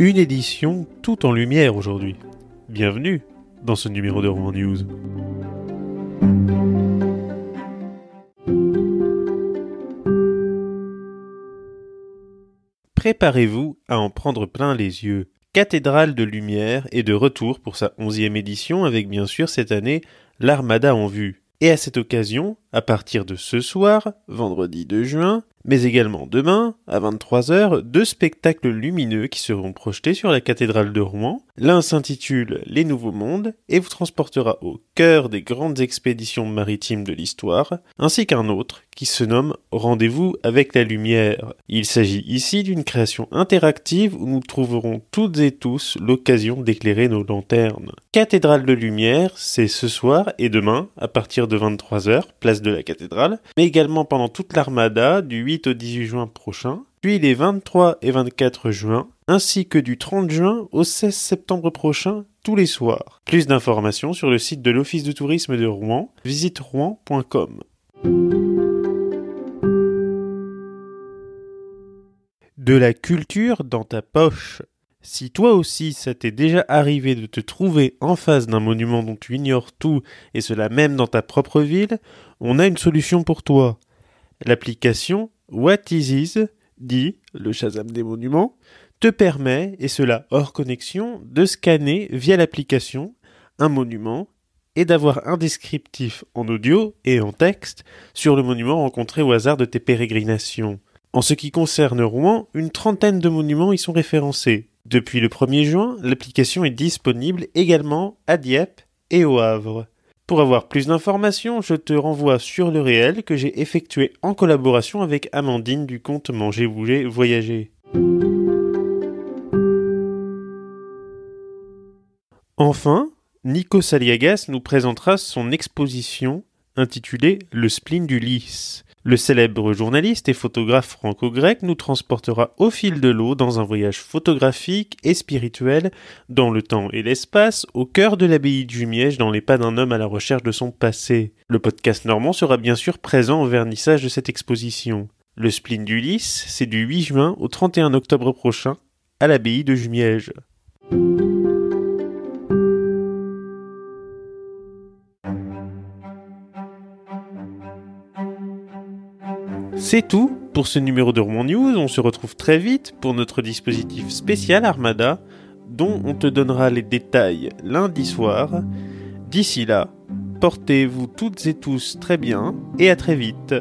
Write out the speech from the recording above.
Une édition tout en lumière aujourd'hui. Bienvenue dans ce numéro de Roman News. Préparez-vous à en prendre plein les yeux. Cathédrale de Lumière est de retour pour sa onzième édition avec bien sûr cette année l'Armada en vue. Et à cette occasion, à partir de ce soir, vendredi 2 juin, mais également demain, à 23h, deux spectacles lumineux qui seront projetés sur la cathédrale de Rouen. L'un s'intitule Les Nouveaux Mondes et vous transportera au cœur des grandes expéditions maritimes de l'histoire, ainsi qu'un autre qui se nomme Rendez-vous avec la lumière. Il s'agit ici d'une création interactive où nous trouverons toutes et tous l'occasion d'éclairer nos lanternes. Cathédrale de lumière, c'est ce soir et demain à partir de 23h, place de la cathédrale, mais également pendant toute l'armada du 8 au 18 juin prochain, puis les 23 et 24 juin, ainsi que du 30 juin au 16 septembre prochain tous les soirs. Plus d'informations sur le site de l'Office de tourisme de Rouen, visite rouen.com. De la culture dans ta poche. Si toi aussi ça t'est déjà arrivé de te trouver en face d'un monument dont tu ignores tout, et cela même dans ta propre ville, on a une solution pour toi. L'application What Is Is, dit le Shazam des monuments, te permet, et cela hors connexion, de scanner via l'application un monument et d'avoir un descriptif en audio et en texte sur le monument rencontré au hasard de tes pérégrinations. En ce qui concerne Rouen, une trentaine de monuments y sont référencés. Depuis le 1er juin, l'application est disponible également à Dieppe et au Havre. Pour avoir plus d'informations, je te renvoie sur le réel que j'ai effectué en collaboration avec Amandine du compte Manger, Bouger, Voyager. Enfin, Nico Saliagas nous présentera son exposition intitulée Le spleen du lys. Le célèbre journaliste et photographe franco-grec nous transportera au fil de l'eau dans un voyage photographique et spirituel dans le temps et l'espace au cœur de l'abbaye de Jumièges dans les pas d'un homme à la recherche de son passé. Le podcast normand sera bien sûr présent au vernissage de cette exposition. Le spleen du lys, c'est du 8 juin au 31 octobre prochain à l'abbaye de Jumièges. C'est tout pour ce numéro de Roman News. On se retrouve très vite pour notre dispositif spécial Armada, dont on te donnera les détails lundi soir. D'ici là, portez-vous toutes et tous très bien et à très vite.